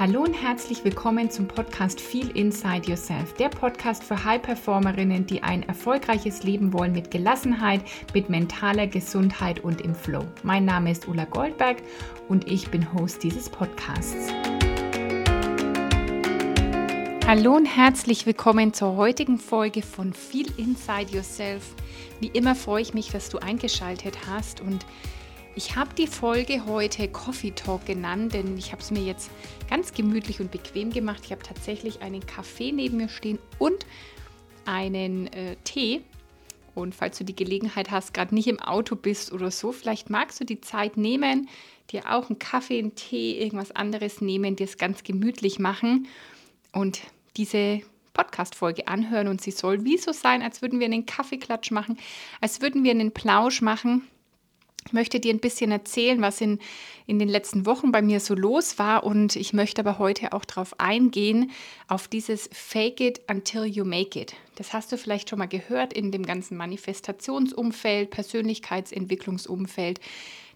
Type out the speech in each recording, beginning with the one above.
Hallo und herzlich willkommen zum Podcast Feel Inside Yourself, der Podcast für High-Performerinnen, die ein erfolgreiches Leben wollen mit Gelassenheit, mit mentaler Gesundheit und im Flow. Mein Name ist Ulla Goldberg und ich bin Host dieses Podcasts. Hallo und herzlich willkommen zur heutigen Folge von Feel Inside Yourself. Wie immer freue ich mich, dass du eingeschaltet hast und ich habe die Folge heute Coffee Talk genannt, denn ich habe es mir jetzt ganz gemütlich und bequem gemacht. Ich habe tatsächlich einen Kaffee neben mir stehen und einen äh, Tee. Und falls du die Gelegenheit hast, gerade nicht im Auto bist oder so, vielleicht magst du die Zeit nehmen, dir auch einen Kaffee, einen Tee, irgendwas anderes nehmen, dir es ganz gemütlich machen und diese Podcast-Folge anhören. Und sie soll wie so sein, als würden wir einen Kaffeeklatsch machen, als würden wir einen Plausch machen ich möchte dir ein bisschen erzählen, was in, in den letzten Wochen bei mir so los war und ich möchte aber heute auch darauf eingehen, auf dieses Fake it until you make it. Das hast du vielleicht schon mal gehört in dem ganzen Manifestationsumfeld, Persönlichkeitsentwicklungsumfeld,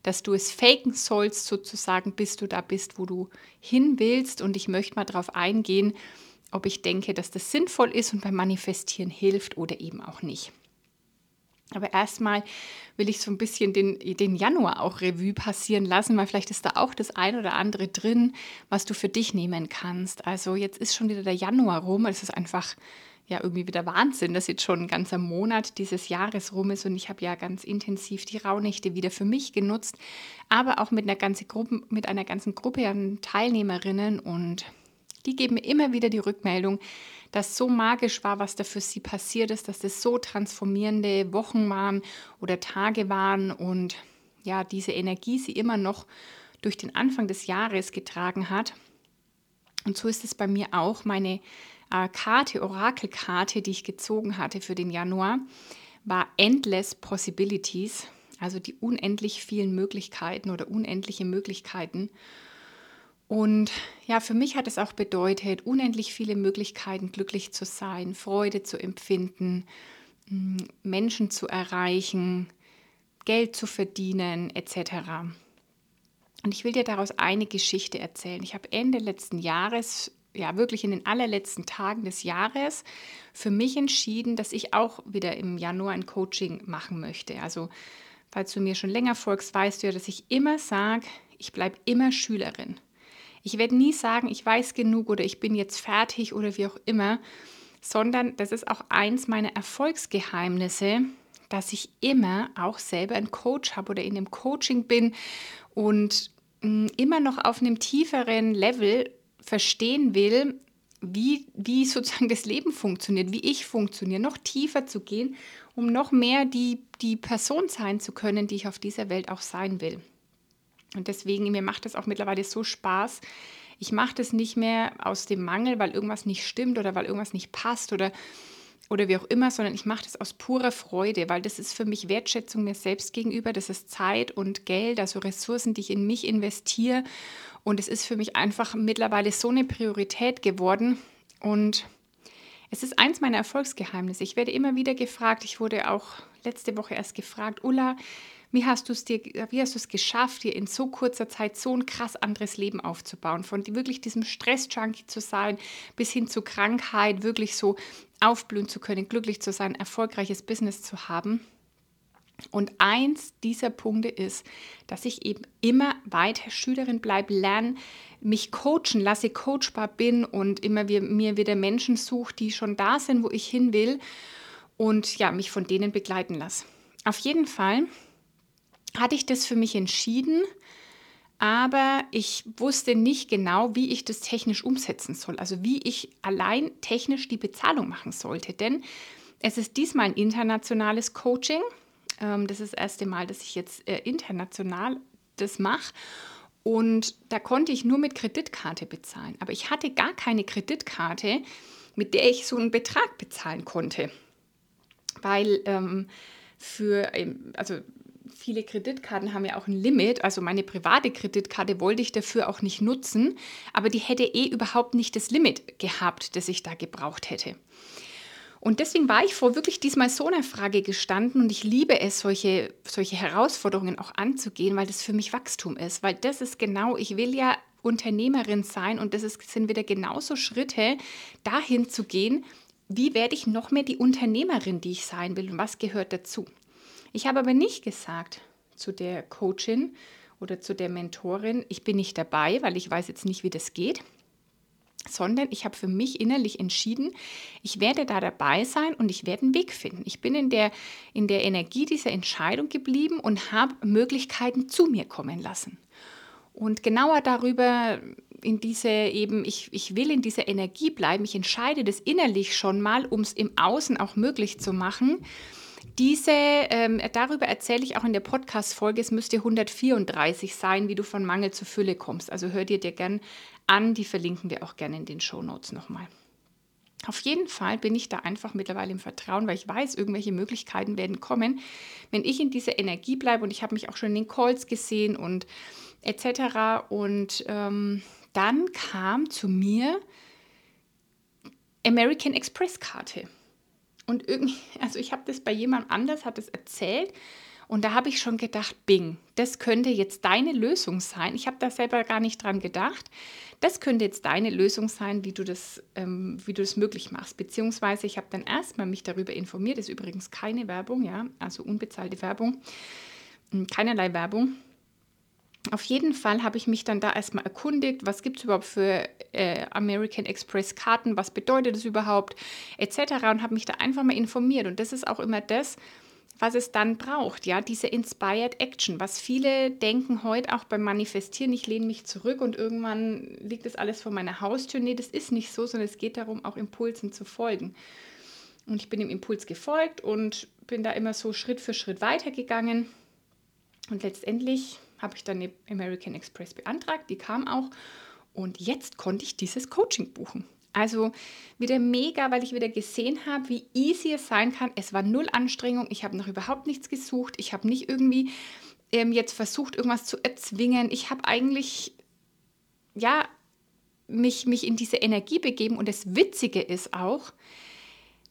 dass du es faken sollst, sozusagen, bis du da bist, wo du hin willst. Und ich möchte mal darauf eingehen, ob ich denke, dass das sinnvoll ist und beim Manifestieren hilft oder eben auch nicht. Aber erstmal will ich so ein bisschen den, den Januar auch Revue passieren lassen, weil vielleicht ist da auch das ein oder andere drin, was du für dich nehmen kannst. Also jetzt ist schon wieder der Januar rum. Es ist einfach ja irgendwie wieder Wahnsinn, dass jetzt schon ein ganzer Monat dieses Jahres rum ist und ich habe ja ganz intensiv die Rauhnächte wieder für mich genutzt, aber auch mit einer ganzen Gruppe, mit einer ganzen Gruppe an Teilnehmerinnen und die geben immer wieder die Rückmeldung, dass so magisch war, was da für sie passiert ist, dass das so transformierende Wochen waren oder Tage waren und ja, diese Energie sie immer noch durch den Anfang des Jahres getragen hat. Und so ist es bei mir auch. Meine äh, Karte, Orakelkarte, die ich gezogen hatte für den Januar, war Endless Possibilities, also die unendlich vielen Möglichkeiten oder unendliche Möglichkeiten. Und ja, für mich hat es auch bedeutet, unendlich viele Möglichkeiten, glücklich zu sein, Freude zu empfinden, mm, Menschen zu erreichen, Geld zu verdienen, etc. Und ich will dir daraus eine Geschichte erzählen. Ich habe Ende letzten Jahres, ja wirklich in den allerletzten Tagen des Jahres, für mich entschieden, dass ich auch wieder im Januar ein Coaching machen möchte. Also, falls du mir schon länger folgst, weißt du ja, dass ich immer sage, ich bleibe immer Schülerin. Ich werde nie sagen, ich weiß genug oder ich bin jetzt fertig oder wie auch immer, sondern das ist auch eins meiner Erfolgsgeheimnisse, dass ich immer auch selber einen Coach habe oder in einem Coaching bin und mm, immer noch auf einem tieferen Level verstehen will, wie, wie sozusagen das Leben funktioniert, wie ich funktioniere, noch tiefer zu gehen, um noch mehr die, die Person sein zu können, die ich auf dieser Welt auch sein will. Und deswegen, mir macht es auch mittlerweile so Spaß. Ich mache das nicht mehr aus dem Mangel, weil irgendwas nicht stimmt oder weil irgendwas nicht passt oder, oder wie auch immer, sondern ich mache das aus purer Freude, weil das ist für mich Wertschätzung mir selbst gegenüber. Das ist Zeit und Geld, also Ressourcen, die ich in mich investiere. Und es ist für mich einfach mittlerweile so eine Priorität geworden. Und es ist eins meiner Erfolgsgeheimnisse. Ich werde immer wieder gefragt, ich wurde auch letzte Woche erst gefragt, Ulla, wie hast du es dir, wie hast du es geschafft, dir in so kurzer Zeit so ein krass anderes Leben aufzubauen? Von wirklich diesem Stress-Junkie zu sein, bis hin zu Krankheit, wirklich so aufblühen zu können, glücklich zu sein, erfolgreiches Business zu haben. Und eins dieser Punkte ist, dass ich eben immer weiter Schülerin bleibe, lerne, mich coachen lasse, coachbar bin und immer mir wieder Menschen suche, die schon da sind, wo ich hin will und ja, mich von denen begleiten lasse. Auf jeden Fall hatte ich das für mich entschieden, aber ich wusste nicht genau, wie ich das technisch umsetzen soll, also wie ich allein technisch die Bezahlung machen sollte. Denn es ist diesmal ein internationales Coaching. Ähm, das ist das erste Mal, dass ich jetzt äh, international das mache. Und da konnte ich nur mit Kreditkarte bezahlen. Aber ich hatte gar keine Kreditkarte, mit der ich so einen Betrag bezahlen konnte. Weil ähm, für, ähm, also viele Kreditkarten haben ja auch ein Limit. Also meine private Kreditkarte wollte ich dafür auch nicht nutzen, aber die hätte eh überhaupt nicht das Limit gehabt, das ich da gebraucht hätte. Und deswegen war ich vor wirklich diesmal so einer Frage gestanden und ich liebe es, solche, solche Herausforderungen auch anzugehen, weil das für mich Wachstum ist. Weil das ist genau, ich will ja Unternehmerin sein und das ist, sind wieder genauso Schritte, dahin zu gehen, wie werde ich noch mehr die Unternehmerin, die ich sein will und was gehört dazu. Ich habe aber nicht gesagt zu der Coachin oder zu der Mentorin, ich bin nicht dabei, weil ich weiß jetzt nicht, wie das geht sondern ich habe für mich innerlich entschieden, ich werde da dabei sein und ich werde einen Weg finden. Ich bin in der, in der Energie dieser Entscheidung geblieben und habe Möglichkeiten zu mir kommen lassen. Und genauer darüber in diese eben, ich, ich will in dieser Energie bleiben, ich entscheide das innerlich schon mal, um es im Außen auch möglich zu machen. Diese, ähm, darüber erzähle ich auch in der Podcast-Folge, es müsste 134 sein, wie du von Mangel zu Fülle kommst. Also hör dir dir gern an, die verlinken wir auch gerne in den Show Notes nochmal. Auf jeden Fall bin ich da einfach mittlerweile im Vertrauen, weil ich weiß, irgendwelche Möglichkeiten werden kommen, wenn ich in dieser Energie bleibe und ich habe mich auch schon in den Calls gesehen und etc. Und ähm, dann kam zu mir American Express Karte. Und irgendwie, also ich habe das bei jemand anders, hat es erzählt und da habe ich schon gedacht, Bing, das könnte jetzt deine Lösung sein. Ich habe da selber gar nicht dran gedacht. Das könnte jetzt deine Lösung sein, wie du das, ähm, wie du das möglich machst. Beziehungsweise ich habe dann erstmal mich darüber informiert. Das ist übrigens keine Werbung, ja, also unbezahlte Werbung, hm, keinerlei Werbung. Auf jeden Fall habe ich mich dann da erstmal erkundigt, was gibt es überhaupt für äh, American Express Karten, was bedeutet das überhaupt, etc. und habe mich da einfach mal informiert. Und das ist auch immer das, was es dann braucht, ja, diese Inspired Action, was viele denken heute auch beim Manifestieren, ich lehne mich zurück und irgendwann liegt das alles vor meiner Haustür. Nee, das ist nicht so, sondern es geht darum, auch Impulsen zu folgen. Und ich bin dem Impuls gefolgt und bin da immer so Schritt für Schritt weitergegangen. Und letztendlich habe ich dann eine American Express beantragt, die kam auch. Und jetzt konnte ich dieses Coaching buchen. Also wieder mega, weil ich wieder gesehen habe, wie easy es sein kann. Es war null Anstrengung. Ich habe noch überhaupt nichts gesucht. Ich habe nicht irgendwie ähm, jetzt versucht, irgendwas zu erzwingen. Ich habe eigentlich, ja, mich, mich in diese Energie begeben. Und das Witzige ist auch,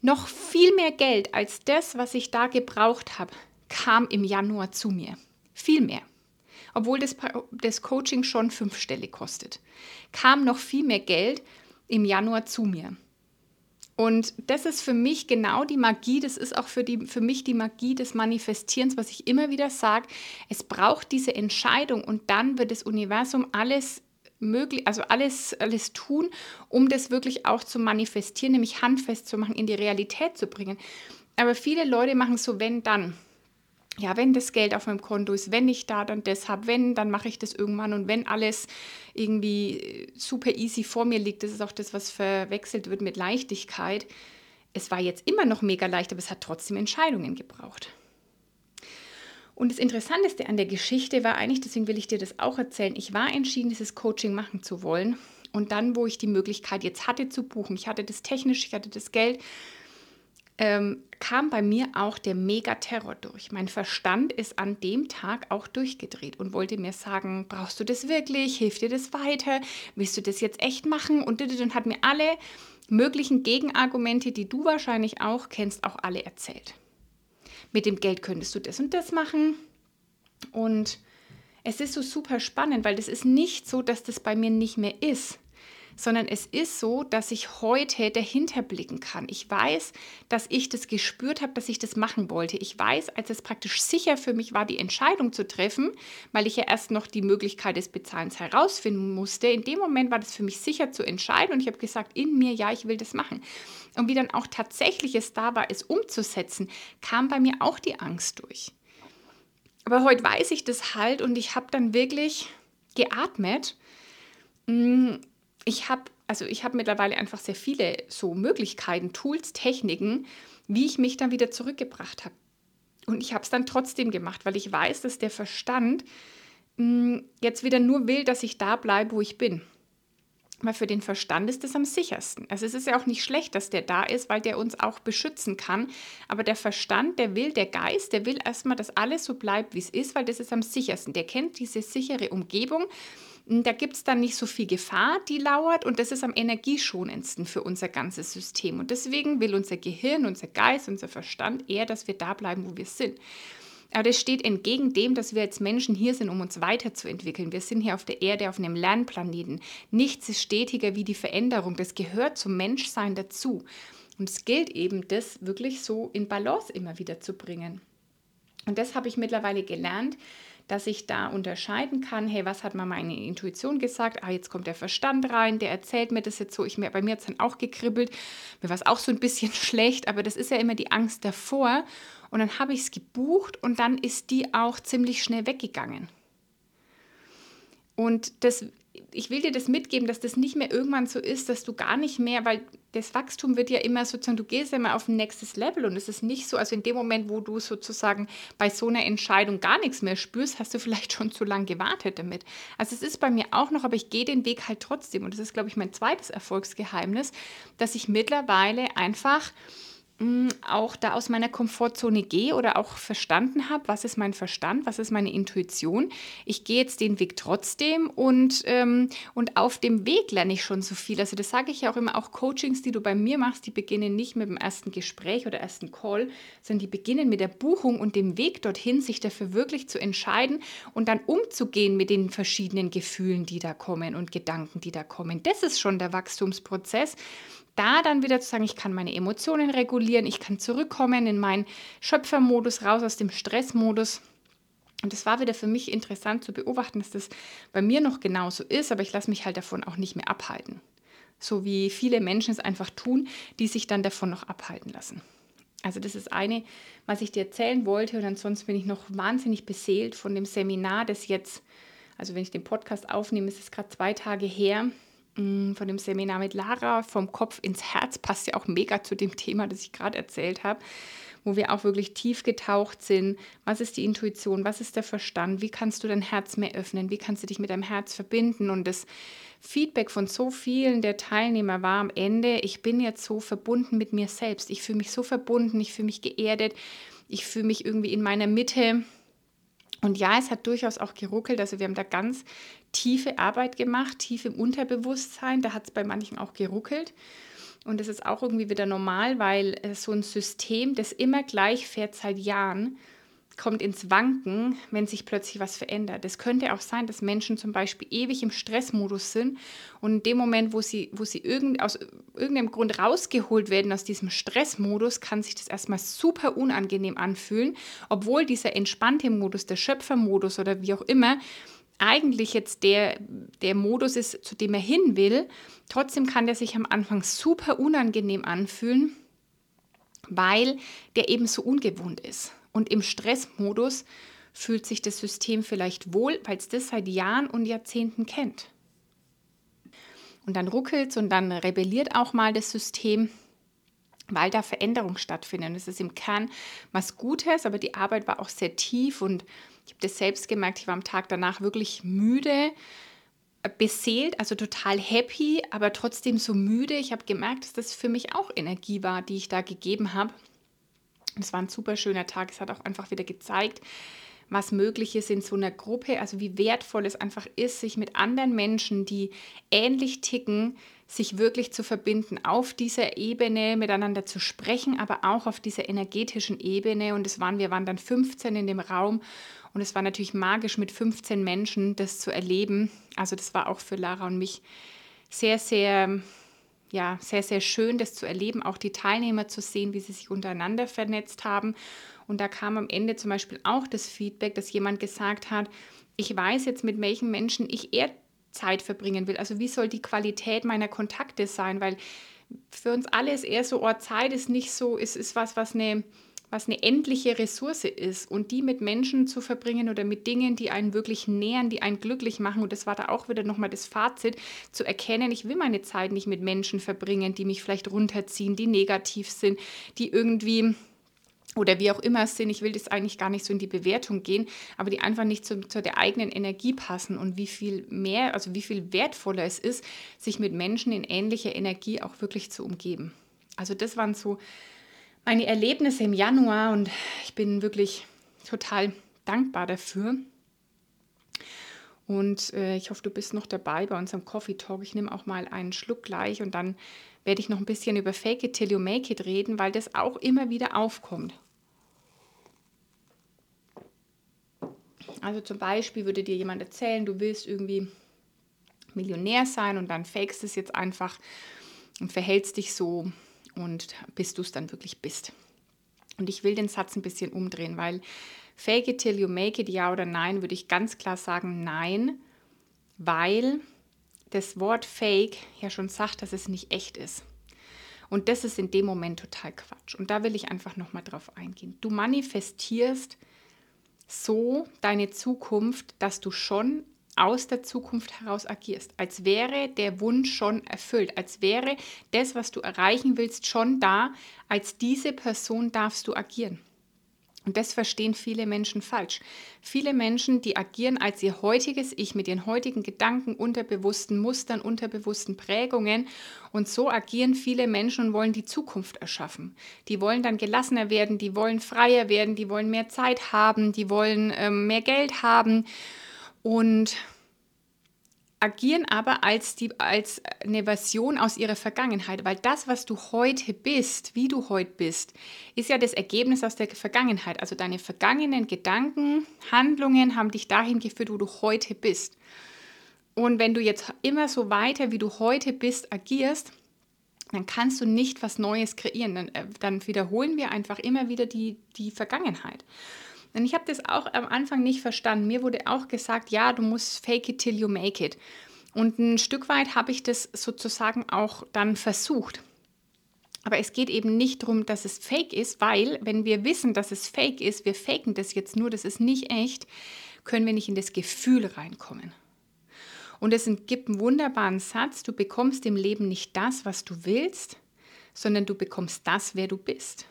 noch viel mehr Geld als das, was ich da gebraucht habe, kam im Januar zu mir. Viel mehr. Obwohl das, das Coaching schon fünfstellig kostet, kam noch viel mehr Geld im Januar zu mir. Und das ist für mich genau die Magie, das ist auch für, die, für mich die Magie des Manifestierens, was ich immer wieder sage. Es braucht diese Entscheidung und dann wird das Universum alles möglich, also alles, alles tun, um das wirklich auch zu manifestieren, nämlich handfest zu machen, in die Realität zu bringen. Aber viele Leute machen so, wenn dann ja, wenn das Geld auf meinem Konto ist, wenn ich da dann das habe, wenn, dann mache ich das irgendwann und wenn alles irgendwie äh, super easy vor mir liegt, das ist auch das, was verwechselt wird mit Leichtigkeit. Es war jetzt immer noch mega leicht, aber es hat trotzdem Entscheidungen gebraucht. Und das Interessanteste an der Geschichte war eigentlich, deswegen will ich dir das auch erzählen, ich war entschieden, dieses Coaching machen zu wollen. Und dann, wo ich die Möglichkeit jetzt hatte zu buchen, ich hatte das technisch, ich hatte das Geld, ähm, kam bei mir auch der Megaterror durch. Mein Verstand ist an dem Tag auch durchgedreht und wollte mir sagen, brauchst du das wirklich? Hilft dir das weiter? Willst du das jetzt echt machen? Und, und hat mir alle möglichen Gegenargumente, die du wahrscheinlich auch kennst, auch alle erzählt. Mit dem Geld könntest du das und das machen. Und es ist so super spannend, weil das ist nicht so, dass das bei mir nicht mehr ist sondern es ist so, dass ich heute dahinter blicken kann. Ich weiß, dass ich das gespürt habe, dass ich das machen wollte. Ich weiß, als es praktisch sicher für mich war, die Entscheidung zu treffen, weil ich ja erst noch die Möglichkeit des Bezahlens herausfinden musste. In dem Moment war das für mich sicher zu entscheiden und ich habe gesagt, in mir, ja, ich will das machen. Und wie dann auch tatsächlich es da war, es umzusetzen, kam bei mir auch die Angst durch. Aber heute weiß ich das halt und ich habe dann wirklich geatmet mm, ich habe also ich mittlerweile einfach sehr viele so Möglichkeiten, Tools, Techniken, wie ich mich dann wieder zurückgebracht habe. Und ich habe es dann trotzdem gemacht, weil ich weiß, dass der Verstand mh, hm, jetzt wieder nur will, dass ich da bleibe, wo ich bin. Weil für den Verstand ist das am sichersten. Also es ist ja auch nicht schlecht, dass der da ist, weil der uns auch beschützen kann. Aber der Verstand, der will, der Geist, der will erstmal, dass alles so bleibt, wie es ist, weil das ist am sichersten. Der kennt diese sichere Umgebung da gibt es dann nicht so viel Gefahr, die lauert und das ist am energieschonendsten für unser ganzes System. Und deswegen will unser Gehirn, unser Geist, unser Verstand eher, dass wir da bleiben, wo wir sind. Aber das steht entgegen dem, dass wir als Menschen hier sind, um uns weiterzuentwickeln. Wir sind hier auf der Erde, auf einem Lernplaneten. Nichts ist stetiger wie die Veränderung. Das gehört zum Menschsein dazu. Und es gilt eben, das wirklich so in Balance immer wieder zu bringen. Und das habe ich mittlerweile gelernt, dass ich da unterscheiden kann, hey, was hat mal meine Intuition gesagt? Ah, jetzt kommt der Verstand rein, der erzählt mir das jetzt so. Ich, bei mir hat es dann auch gekribbelt, mir war es auch so ein bisschen schlecht, aber das ist ja immer die Angst davor. Und dann habe ich es gebucht und dann ist die auch ziemlich schnell weggegangen. Und das ich will dir das mitgeben, dass das nicht mehr irgendwann so ist, dass du gar nicht mehr, weil das Wachstum wird ja immer sozusagen, du gehst ja immer auf ein nächstes Level und es ist nicht so, also in dem Moment, wo du sozusagen bei so einer Entscheidung gar nichts mehr spürst, hast du vielleicht schon zu lange gewartet damit. Also es ist bei mir auch noch, aber ich gehe den Weg halt trotzdem und das ist, glaube ich, mein zweites Erfolgsgeheimnis, dass ich mittlerweile einfach auch da aus meiner Komfortzone gehe oder auch verstanden habe, was ist mein Verstand, was ist meine Intuition. Ich gehe jetzt den Weg trotzdem und, ähm, und auf dem Weg lerne ich schon so viel. Also das sage ich ja auch immer, auch Coachings, die du bei mir machst, die beginnen nicht mit dem ersten Gespräch oder ersten Call, sondern die beginnen mit der Buchung und dem Weg dorthin, sich dafür wirklich zu entscheiden und dann umzugehen mit den verschiedenen Gefühlen, die da kommen und Gedanken, die da kommen. Das ist schon der Wachstumsprozess da dann wieder zu sagen, ich kann meine Emotionen regulieren, ich kann zurückkommen in meinen Schöpfermodus, raus aus dem Stressmodus. Und das war wieder für mich interessant zu beobachten, dass das bei mir noch genauso ist, aber ich lasse mich halt davon auch nicht mehr abhalten. So wie viele Menschen es einfach tun, die sich dann davon noch abhalten lassen. Also das ist eine, was ich dir erzählen wollte und ansonsten bin ich noch wahnsinnig beseelt von dem Seminar, das jetzt, also wenn ich den Podcast aufnehme, ist es gerade zwei Tage her, von dem Seminar mit Lara vom Kopf ins Herz passt ja auch mega zu dem Thema, das ich gerade erzählt habe, wo wir auch wirklich tief getaucht sind. Was ist die Intuition? Was ist der Verstand? Wie kannst du dein Herz mehr öffnen? Wie kannst du dich mit deinem Herz verbinden? Und das Feedback von so vielen der Teilnehmer war am Ende, ich bin jetzt so verbunden mit mir selbst. Ich fühle mich so verbunden, ich fühle mich geerdet, ich fühle mich irgendwie in meiner Mitte. Und ja, es hat durchaus auch geruckelt. Also wir haben da ganz tiefe Arbeit gemacht, tief im Unterbewusstsein. Da hat es bei manchen auch geruckelt. Und das ist auch irgendwie wieder normal, weil so ein System, das immer gleich fährt seit Jahren, kommt ins Wanken, wenn sich plötzlich was verändert. Es könnte auch sein, dass Menschen zum Beispiel ewig im Stressmodus sind und in dem Moment, wo sie, wo sie irgend, aus irgendeinem Grund rausgeholt werden aus diesem Stressmodus, kann sich das erstmal super unangenehm anfühlen, obwohl dieser entspannte Modus, der Schöpfermodus oder wie auch immer, eigentlich jetzt der, der Modus ist, zu dem er hin will. Trotzdem kann der sich am Anfang super unangenehm anfühlen, weil der eben so ungewohnt ist. Und im Stressmodus fühlt sich das System vielleicht wohl, weil es das seit Jahren und Jahrzehnten kennt. Und dann ruckelt es und dann rebelliert auch mal das System, weil da Veränderungen stattfinden. Es ist im Kern was Gutes, aber die Arbeit war auch sehr tief und ich habe das selbst gemerkt. Ich war am Tag danach wirklich müde, beseelt, also total happy, aber trotzdem so müde. Ich habe gemerkt, dass das für mich auch Energie war, die ich da gegeben habe. Es war ein super schöner Tag. Es hat auch einfach wieder gezeigt, was möglich ist in so einer Gruppe, also wie wertvoll es einfach ist, sich mit anderen Menschen, die ähnlich ticken, sich wirklich zu verbinden, auf dieser Ebene miteinander zu sprechen, aber auch auf dieser energetischen Ebene. Und es waren, wir waren dann 15 in dem Raum und es war natürlich magisch, mit 15 Menschen das zu erleben. Also das war auch für Lara und mich sehr, sehr ja, sehr, sehr schön, das zu erleben, auch die Teilnehmer zu sehen, wie sie sich untereinander vernetzt haben. Und da kam am Ende zum Beispiel auch das Feedback, dass jemand gesagt hat, ich weiß jetzt, mit welchen Menschen ich eher Zeit verbringen will. Also wie soll die Qualität meiner Kontakte sein? Weil für uns alle ist eher so, oh, Zeit ist nicht so, es ist was, was eine was eine endliche Ressource ist und die mit Menschen zu verbringen oder mit Dingen, die einen wirklich nähern, die einen glücklich machen. Und das war da auch wieder nochmal das Fazit, zu erkennen, ich will meine Zeit nicht mit Menschen verbringen, die mich vielleicht runterziehen, die negativ sind, die irgendwie oder wie auch immer sind, ich will das eigentlich gar nicht so in die Bewertung gehen, aber die einfach nicht zu, zu, der eigenen Energie passen und wie viel mehr, also wie viel wertvoller es ist, sich mit Menschen in ähnlicher Energie auch wirklich zu umgeben. Also das waren so meine Erlebnisse im Januar und ich bin wirklich total dankbar dafür. Und äh, ich hoffe, du bist noch dabei bei unserem Coffee Talk. Ich nehme auch mal einen Schluck gleich und dann werde ich noch ein bisschen über Fake it till you make it reden, weil das auch immer wieder aufkommt. Also zum Beispiel würde dir jemand erzählen, du willst irgendwie Millionär sein und dann fakest es jetzt einfach und verhältst dich so und bis du es dann wirklich bist. Und ich will den Satz ein bisschen umdrehen, weil fake it till you make it, ja oder nein, würde ich ganz klar sagen nein, weil das Wort fake ja schon sagt, dass es nicht echt ist. Und das ist in dem Moment total Quatsch. Und da will ich einfach nochmal drauf eingehen. Du manifestierst so deine Zukunft, dass du schon aus der Zukunft heraus agierst, als wäre der Wunsch schon erfüllt, als wäre das, was du erreichen willst, schon da, als diese Person darfst du agieren. Und das verstehen viele Menschen falsch. Viele Menschen, die agieren als ihr heutiges Ich mit ihren heutigen Gedanken, unterbewussten Mustern, unterbewussten Prägungen. Und so agieren viele Menschen und wollen die Zukunft erschaffen. Die wollen dann gelassener werden, die wollen freier werden, die wollen mehr Zeit haben, die wollen ähm, mehr Geld haben und agieren aber als, die, als eine Version aus ihrer Vergangenheit, weil das, was du heute bist, wie du heute bist, ist ja das Ergebnis aus der Vergangenheit. Also deine vergangenen Gedanken, Handlungen haben dich dahin geführt, wo du heute bist. Und wenn du jetzt immer so weiter, wie du heute bist, agierst, dann kannst du nicht was Neues kreieren. Dann, äh, dann wiederholen wir einfach immer wieder die, die Vergangenheit. Und ich habe das auch am Anfang nicht verstanden. Mir wurde auch gesagt, ja, du musst fake it till you make it. Und ein Stück weit habe ich das sozusagen auch dann versucht. Aber es geht eben nicht darum, dass es fake ist, weil wenn wir wissen, dass es fake ist, wir faken das jetzt nur, das ist nicht echt, können wir nicht in das Gefühl reinkommen. Und es gibt einen wunderbaren Satz, du bekommst im Leben nicht das, was du willst, sondern du bekommst das, wer du bist.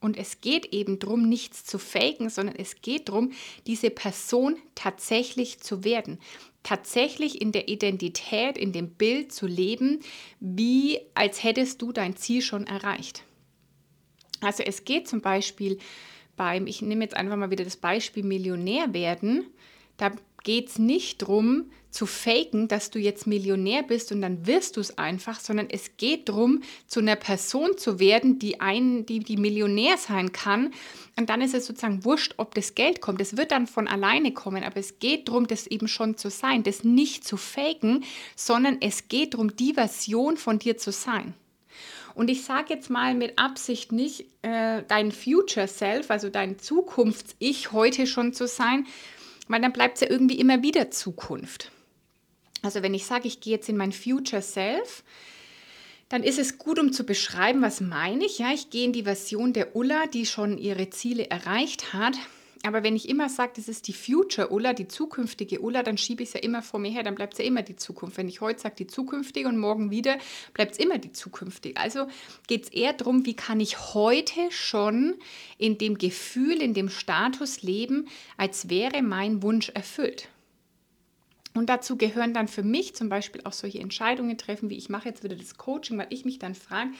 Und es geht eben darum, nichts zu faken, sondern es geht darum, diese Person tatsächlich zu werden. Tatsächlich in der Identität, in dem Bild zu leben, wie als hättest du dein Ziel schon erreicht. Also es geht zum Beispiel beim, ich nehme jetzt einfach mal wieder das Beispiel Millionär werden, da geht es nicht darum, zu faken, dass du jetzt Millionär bist und dann wirst du es einfach, sondern es geht darum, zu einer Person zu werden, die, ein, die, die Millionär sein kann. Und dann ist es sozusagen wurscht, ob das Geld kommt. Es wird dann von alleine kommen, aber es geht darum, das eben schon zu sein, das nicht zu faken, sondern es geht darum, die Version von dir zu sein. Und ich sage jetzt mal mit Absicht nicht, äh, dein Future Self, also dein Zukunfts-Ich heute schon zu sein, weil dann bleibt es ja irgendwie immer wieder Zukunft. Also wenn ich sage, ich gehe jetzt in mein Future Self, dann ist es gut, um zu beschreiben, was meine ich. Ja, ich gehe in die Version der Ulla, die schon ihre Ziele erreicht hat. Aber wenn ich immer sage, das ist die Future Ulla, die zukünftige Ulla, dann schiebe ich es ja immer vor mir her, dann bleibt es ja immer die Zukunft. Wenn ich heute sage, die zukünftige und morgen wieder, bleibt es immer die zukünftige. Also geht es eher darum, wie kann ich heute schon in dem Gefühl, in dem Status leben, als wäre mein Wunsch erfüllt. Und dazu gehören dann für mich zum Beispiel auch solche Entscheidungen treffen, wie ich mache jetzt wieder das Coaching, weil ich mich dann frage,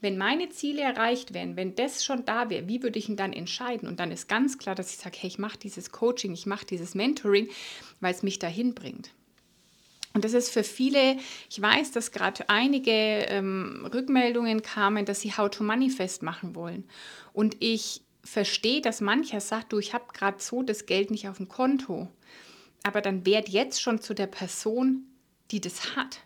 wenn meine Ziele erreicht werden, wenn das schon da wäre, wie würde ich ihn dann entscheiden? Und dann ist ganz klar, dass ich sage, hey, ich mache dieses Coaching, ich mache dieses Mentoring, weil es mich dahin bringt. Und das ist für viele, ich weiß, dass gerade einige ähm, Rückmeldungen kamen, dass sie How to Manifest machen wollen. Und ich verstehe, dass mancher sagt, du, ich habe gerade so das Geld nicht auf dem Konto aber dann werd jetzt schon zu der Person, die das hat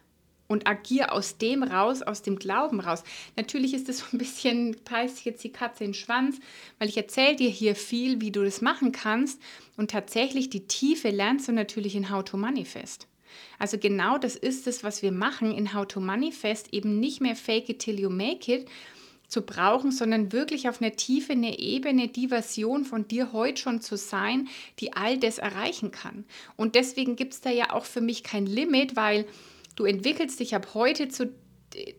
und agier aus dem raus, aus dem Glauben raus. Natürlich ist es so ein bisschen, beißt jetzt die Katze in den Schwanz, weil ich erzähle dir hier viel, wie du das machen kannst und tatsächlich die Tiefe lernst du natürlich in How to Manifest. Also genau das ist es, was wir machen in How to Manifest, eben nicht mehr Fake it till you make it, zu brauchen, sondern wirklich auf einer Tiefe, einer Ebene die Version von dir heute schon zu sein, die all das erreichen kann. Und deswegen gibt es da ja auch für mich kein Limit, weil du entwickelst dich ab heute zu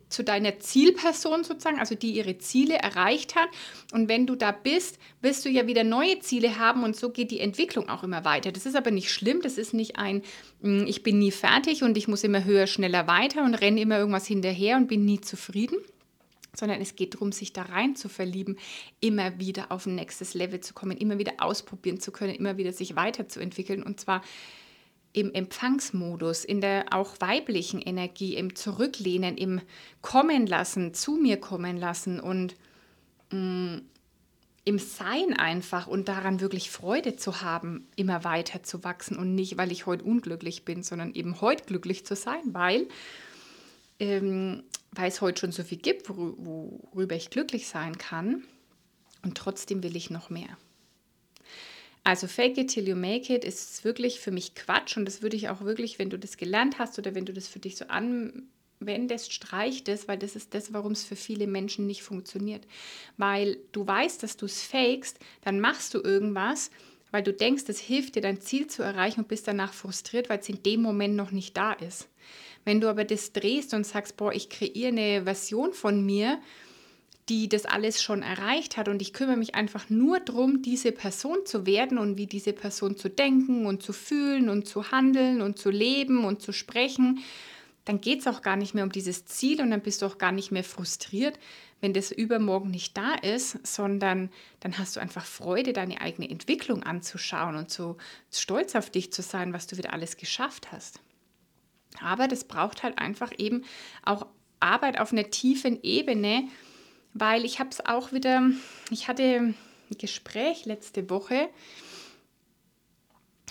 zu deiner Zielperson sozusagen, also die ihre Ziele erreicht hat. Und wenn du da bist, wirst du ja wieder neue Ziele haben und so geht die Entwicklung auch immer weiter. Das ist aber nicht schlimm, das ist nicht ein, hm, ich bin nie fertig und ich muss immer höher, schneller weiter und renne immer irgendwas hinterher und bin nie zufrieden, sondern es geht darum, sich da rein zu verlieben, immer wieder auf ein nächstes Level zu kommen, immer wieder ausprobieren zu können, immer wieder sich weiterzuentwickeln und zwar im Empfangsmodus, in der auch weiblichen Energie, im Zurücklehnen, im Kommen lassen, zu mir kommen lassen und mh, mm, im Sein einfach und daran wirklich Freude zu haben, immer weiter zu wachsen und nicht, weil ich heute unglücklich bin, sondern eben heute glücklich zu sein, weil, ähm, weil es heute schon so viel gibt, worüber ich glücklich sein kann und trotzdem will ich noch mehr. Also fake it till you make it ist wirklich für mich Quatsch und das würde ich auch wirklich, wenn du das gelernt hast oder wenn du das für dich so anwendest, streich das, weil das ist das, warum es für viele Menschen nicht funktioniert. Weil du weißt, dass du es fakest, dann machst du irgendwas, weil du denkst, das hilft dir, dein Ziel zu erreichen und bist danach frustriert, weil es in dem Moment noch nicht da ist. Wenn du aber das drehst und sagst, boah, ich kreiere eine Version von mir, die das alles schon erreicht hat und ich kümmere mich einfach nur darum, diese Person zu werden und wie diese Person zu denken und zu fühlen und zu handeln und zu leben und zu sprechen, dann geht es auch gar nicht mehr um dieses Ziel und dann bist du auch gar nicht mehr frustriert, wenn das übermorgen nicht da ist, sondern dann hast du einfach Freude, deine eigene Entwicklung anzuschauen und so stolz auf dich zu sein, was du wieder alles geschafft hast. Aber das braucht halt einfach eben auch Arbeit auf einer tiefen Ebene, weil ich habe es auch wieder, ich hatte ein Gespräch letzte Woche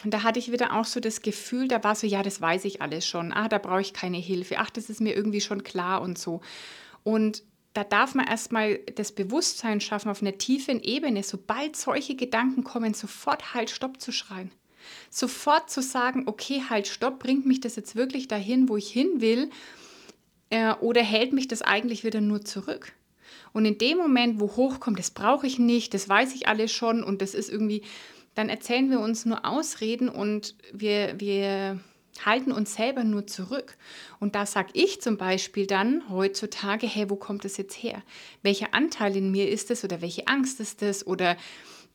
und da hatte ich wieder auch so das Gefühl, da war so, ja, das weiß ich alles schon, ah, da brauche ich keine Hilfe, ach, das ist mir irgendwie schon klar und so. Und da darf man erstmal das Bewusstsein schaffen auf einer tiefen Ebene, sobald solche Gedanken kommen, sofort halt Stopp zu schreien. Sofort zu sagen, okay, halt Stopp, bringt mich das jetzt wirklich dahin, wo ich hin will? Äh, oder hält mich das eigentlich wieder nur zurück? Und in dem Moment, wo hochkommt, das brauche ich nicht, das weiß ich alles schon und das ist irgendwie, dann erzählen wir uns nur Ausreden und wir, wir halten uns selber nur zurück. Und da sage ich zum Beispiel dann heutzutage, hey, wo kommt das jetzt her? Welcher Anteil in mir ist es oder welche Angst ist es oder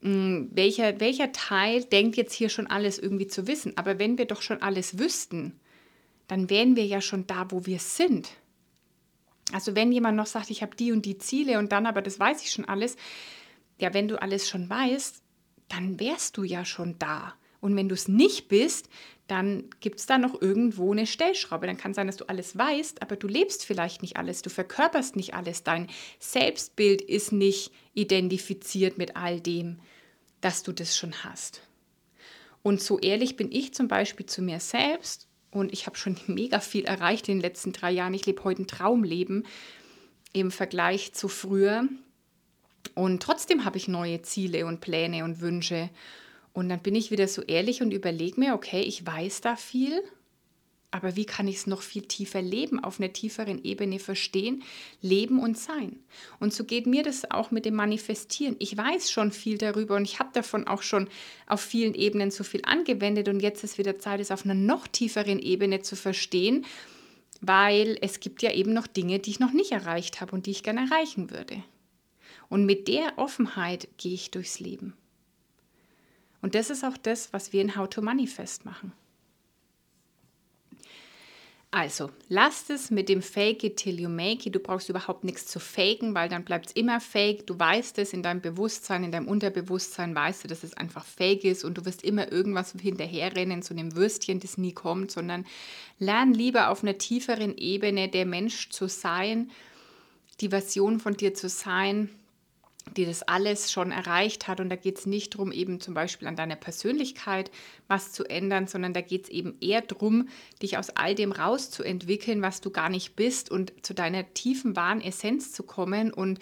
mh, hm, welcher, welcher Teil denkt jetzt hier schon alles irgendwie zu wissen? Aber wenn wir doch schon alles wüssten, dann wären wir ja schon da, wo wir sind. Also wenn jemand noch sagt, ich habe die und die Ziele und dann aber das weiß ich schon alles, ja, wenn du alles schon weißt, dann wärst du ja schon da. Und wenn du es nicht bist, dann gibt es da noch irgendwo eine Stellschraube. Dann kann sein, dass du alles weißt, aber du lebst vielleicht nicht alles, du verkörperst nicht alles. Dein Selbstbild ist nicht identifiziert mit all dem, dass du das schon hast. Und so ehrlich bin ich zum Beispiel zu mir selbst und ich habe schon mega viel erreicht in den letzten drei Jahren. Ich lebe heute ein Traumleben im Vergleich zu früher. Und trotzdem habe ich neue Ziele und Pläne und Wünsche. Und dann bin ich wieder so ehrlich und überlege mir, okay, ich weiß da viel, aber wie kann ich es noch viel tiefer leben, auf einer tieferen Ebene verstehen, leben und sein? Und so geht mir das auch mit dem Manifestieren. Ich weiß schon viel darüber und ich habe davon auch schon auf vielen Ebenen so viel angewendet und jetzt ist wieder Zeit, es auf einer noch tieferen Ebene zu verstehen, weil es gibt ja eben noch Dinge, die ich noch nicht erreicht habe und die ich gerne erreichen würde. Und mit der Offenheit gehe ich durchs Leben. Und das ist auch das, was wir in How to Manifest machen. Also, lasst es mit dem Fake it till you make it. Du brauchst überhaupt nichts zu faken, weil dann bleibt es immer fake. Du weißt es in deinem Bewusstsein, in deinem Unterbewusstsein weißt du, dass es einfach fake ist und du wirst immer irgendwas hinterherrennen, zu einem Würstchen, das nie kommt, sondern lern lieber auf einer tieferen Ebene der Mensch zu sein, die Version von dir zu sein, die das alles schon erreicht hat. Und da geht es nicht darum, eben zum Beispiel an deiner Persönlichkeit was zu ändern, sondern da geht es eben eher darum, dich aus all dem rauszuentwickeln, was du gar nicht bist und zu deiner tiefen, wahren Essenz zu kommen und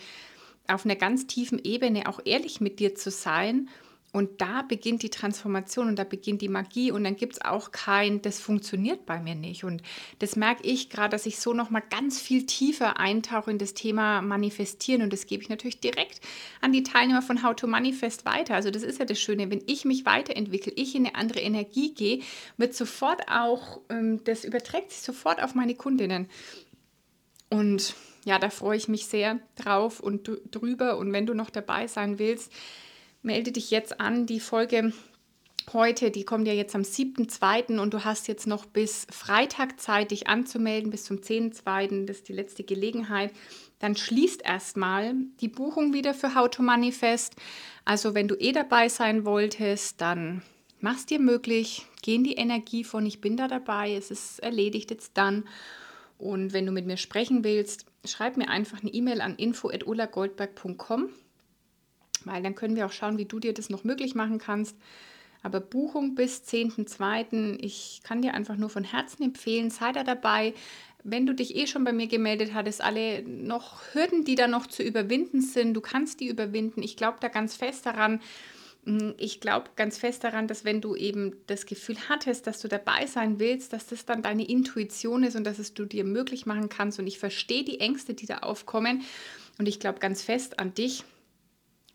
auf einer ganz tiefen Ebene auch ehrlich mit dir zu sein und da beginnt die Transformation und da beginnt die Magie und dann gibt es auch kein, das funktioniert bei mir nicht. Und das merke ich gerade, dass ich so nochmal ganz viel tiefer eintauche in das Thema Manifestieren und das gebe ich natürlich direkt an die Teilnehmer von How to Manifest weiter. Also das ist ja das Schöne, wenn ich mich weiterentwickle, ich in eine andere Energie gehe, wird sofort auch, ähm, das überträgt sich sofort auf meine Kundinnen. Und ja, da freue ich mich sehr drauf und drüber. Und wenn du noch dabei sein willst, melde dich jetzt an. Die Folge heute, die kommt ja jetzt am 7.2. und du hast jetzt noch bis Freitag Zeit, dich anzumelden, bis zum 10.2. Das ist die letzte Gelegenheit. Dann schließt erstmal die Buchung wieder für How to Manifest. Also wenn du eh dabei sein wolltest, dann mach's dir möglich. Geh in die Energie von ich bin da dabei, es ist erledigt jetzt dann. Und wenn du mit mir sprechen willst, schreib mir einfach eine E-Mail an info.ulagoldberg.com weil dann können wir auch schauen, wie du dir das noch möglich machen kannst. Aber Buchung bis 10.2. Ich kann dir einfach nur von Herzen empfehlen, sei da dabei. Wenn du dich eh schon bei mir gemeldet hattest, alle noch Hürden, die da noch zu überwinden sind, du kannst die überwinden. Ich glaube da ganz fest daran. Hm, ich glaube ganz fest daran, dass wenn du eben das Gefühl hattest, dass du dabei sein willst, dass das dann deine Intuition ist und dass es du dir möglich machen kannst. Und ich verstehe die Ängste, die da aufkommen. Und ich glaube ganz fest an dich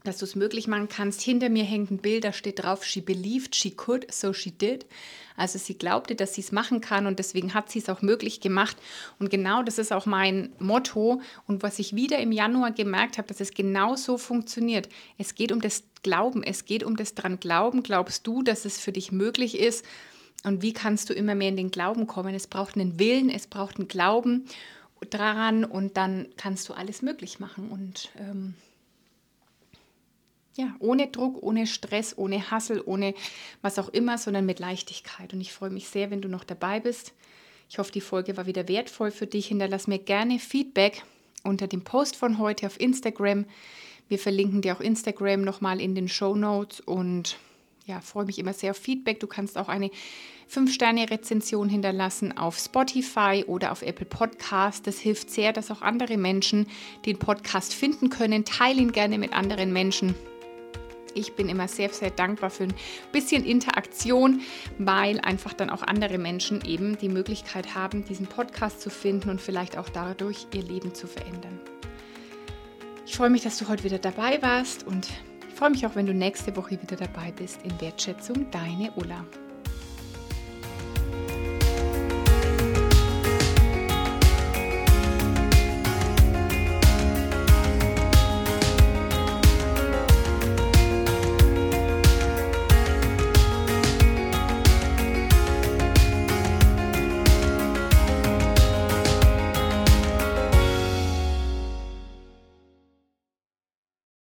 dass du es möglich machen kannst. Hinter mir hängt ein Bild, da steht drauf, she believed she could, so she did. Also sie glaubte, dass sie es machen kann und deswegen hat sie es auch möglich gemacht. Und genau das ist auch mein Motto und was ich wieder im Januar gemerkt habe, dass es genau so funktioniert. Es geht um das Glauben, es geht um das dran Glauben. Glaubst du, dass es für dich möglich ist? Und wie kannst du immer mehr in den Glauben kommen? Es braucht einen Willen, es braucht einen Glauben daran und dann kannst du alles möglich machen. Und ähm, ja, ohne Druck, ohne Stress, ohne Hassel, ohne was auch immer, sondern mit Leichtigkeit. Und ich freue mich sehr, wenn du noch dabei bist. Ich hoffe, die Folge war wieder wertvoll für dich. Hinterlass mir gerne Feedback unter dem Post von heute auf Instagram. Wir verlinken dir auch Instagram nochmal in den Show Notes und ja, freue mich immer sehr auf Feedback. Du kannst auch eine 5-Sterne-Rezension hinterlassen auf Spotify oder auf Apple Podcast. Das hilft sehr, dass auch andere Menschen den Podcast finden können. Teile ihn gerne mit anderen Menschen. Ich bin immer sehr, sehr dankbar für ein bisschen Interaktion, weil einfach dann auch andere Menschen eben die Möglichkeit haben, diesen Podcast zu finden und vielleicht auch dadurch ihr Leben zu verändern. Ich freue mich, dass du heute wieder dabei warst und ich freue mich auch, wenn du nächste Woche wieder dabei bist in Wertschätzung, deine Ulla.